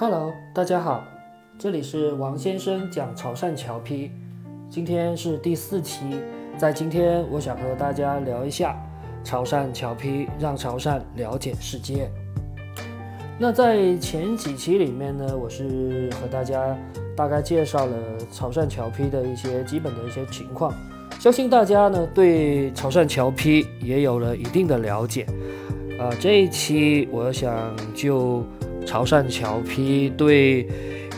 Hello，大家好，这里是王先生讲潮汕侨批，今天是第四期，在今天我想和大家聊一下潮汕侨批，让潮汕了解世界。那在前几期里面呢，我是和大家大概介绍了潮汕侨批的一些基本的一些情况，相信大家呢对潮汕侨批也有了一定的了解。呃，这一期我想就潮汕侨批对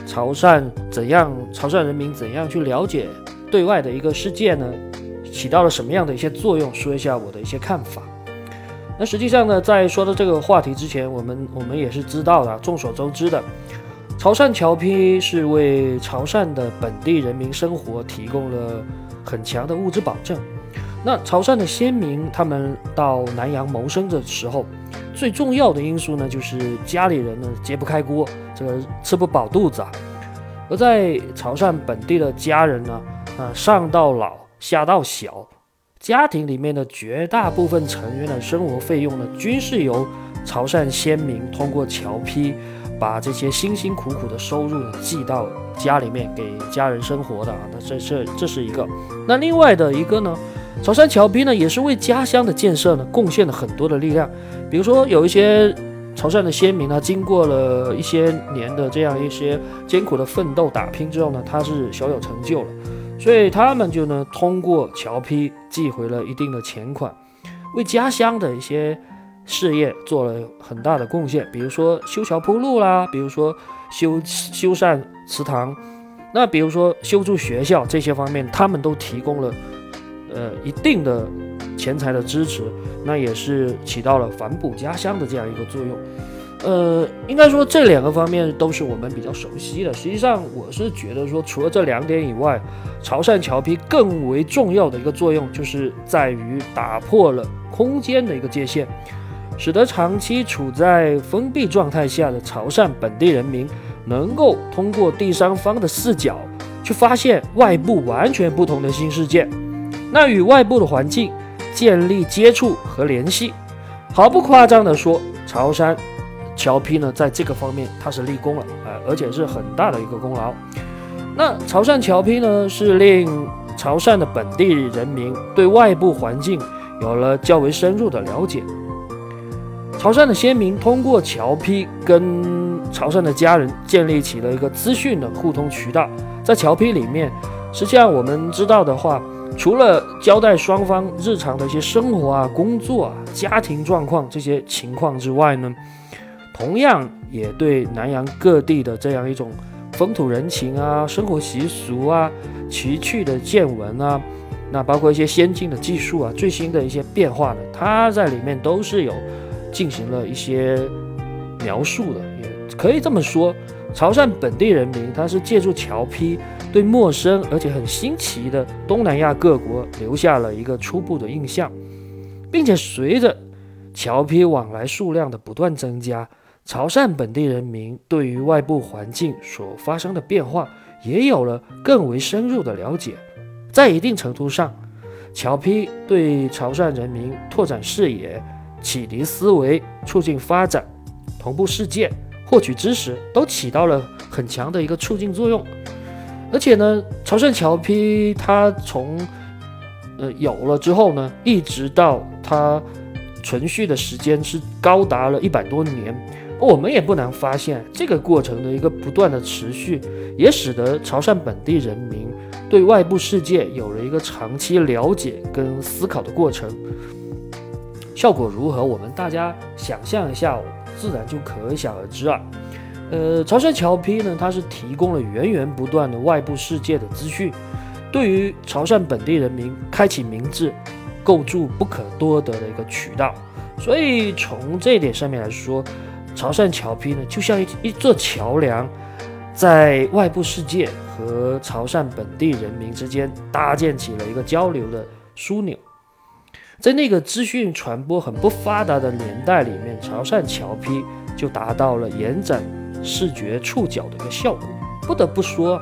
潮汕怎样，潮汕人民怎样去了解对外的一个世界呢，起到了什么样的一些作用，说一下我的一些看法。那实际上呢，在说到这个话题之前，我们我们也是知道的，众所周知的，潮汕侨批是为潮汕的本地人民生活提供了很强的物质保证。那潮汕的先民他们到南洋谋生的时候，最重要的因素呢，就是家里人呢揭不开锅，这个吃不饱肚子啊。而在潮汕本地的家人呢，啊上到老下到小。家庭里面的绝大部分成员的生活费用呢，均是由潮汕先民通过侨批，把这些辛辛苦苦的收入呢寄到家里面给家人生活的啊。那这这这是一个。那另外的一个呢，潮汕侨批呢也是为家乡的建设呢贡献了很多的力量。比如说有一些潮汕的先民呢，经过了一些年的这样一些艰苦的奋斗打拼之后呢，他是小有成就了。所以他们就呢，通过侨批寄回了一定的钱款，为家乡的一些事业做了很大的贡献。比如说修桥铺路啦，比如说修修缮祠堂，那比如说修筑学校这些方面，他们都提供了呃一定的钱财的支持，那也是起到了反哺家乡的这样一个作用。呃，应该说这两个方面都是我们比较熟悉的。实际上，我是觉得说，除了这两点以外，潮汕侨批更为重要的一个作用，就是在于打破了空间的一个界限，使得长期处在封闭状态下的潮汕本地人民，能够通过第三方的视角，去发现外部完全不同的新世界，那与外部的环境建立接触和联系。毫不夸张地说，潮汕。侨批呢，在这个方面它是立功了，呃，而且是很大的一个功劳。那潮汕侨批呢，是令潮汕的本地人民对外部环境有了较为深入的了解。潮汕的先民通过侨批跟潮汕的家人建立起了一个资讯的互通渠道。在侨批里面，实际上我们知道的话，除了交代双方日常的一些生活啊、工作啊、家庭状况这些情况之外呢，同样也对南洋各地的这样一种风土人情啊、生活习俗啊、奇趣的见闻啊，那包括一些先进的技术啊、最新的一些变化呢，它在里面都是有进行了一些描述的。也可以这么说，潮汕本地人民他是借助侨批，对陌生而且很新奇的东南亚各国留下了一个初步的印象，并且随着侨批往来数量的不断增加。潮汕本地人民对于外部环境所发生的变化，也有了更为深入的了解。在一定程度上，侨批对潮汕人民拓展视野、启迪思维、促进发展、同步世界、获取知识，都起到了很强的一个促进作用。而且呢，潮汕侨批它从呃有了之后呢，一直到它存续的时间是高达了一百多年。我们也不难发现，这个过程的一个不断的持续，也使得潮汕本地人民对外部世界有了一个长期了解跟思考的过程。效果如何？我们大家想象一下，自然就可想而知啊。呃，潮汕侨批呢，它是提供了源源不断的外部世界的资讯，对于潮汕本地人民开启明智、构筑不可多得的一个渠道。所以从这一点上面来说，潮汕侨批呢，就像一一座桥梁，在外部世界和潮汕本地人民之间搭建起了一个交流的枢纽。在那个资讯传播很不发达的年代里面，潮汕侨批就达到了延展视觉触角的一个效果。不得不说，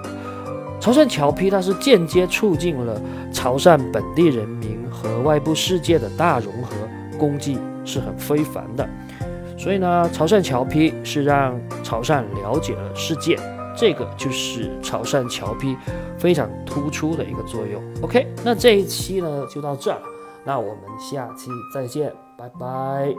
潮汕侨批它是间接促进了潮汕本地人民和外部世界的大融合，功绩是很非凡的。所以呢，潮汕侨批是让潮汕了解了世界，这个就是潮汕侨批非常突出的一个作用。OK，那这一期呢就到这儿，那我们下期再见，拜拜。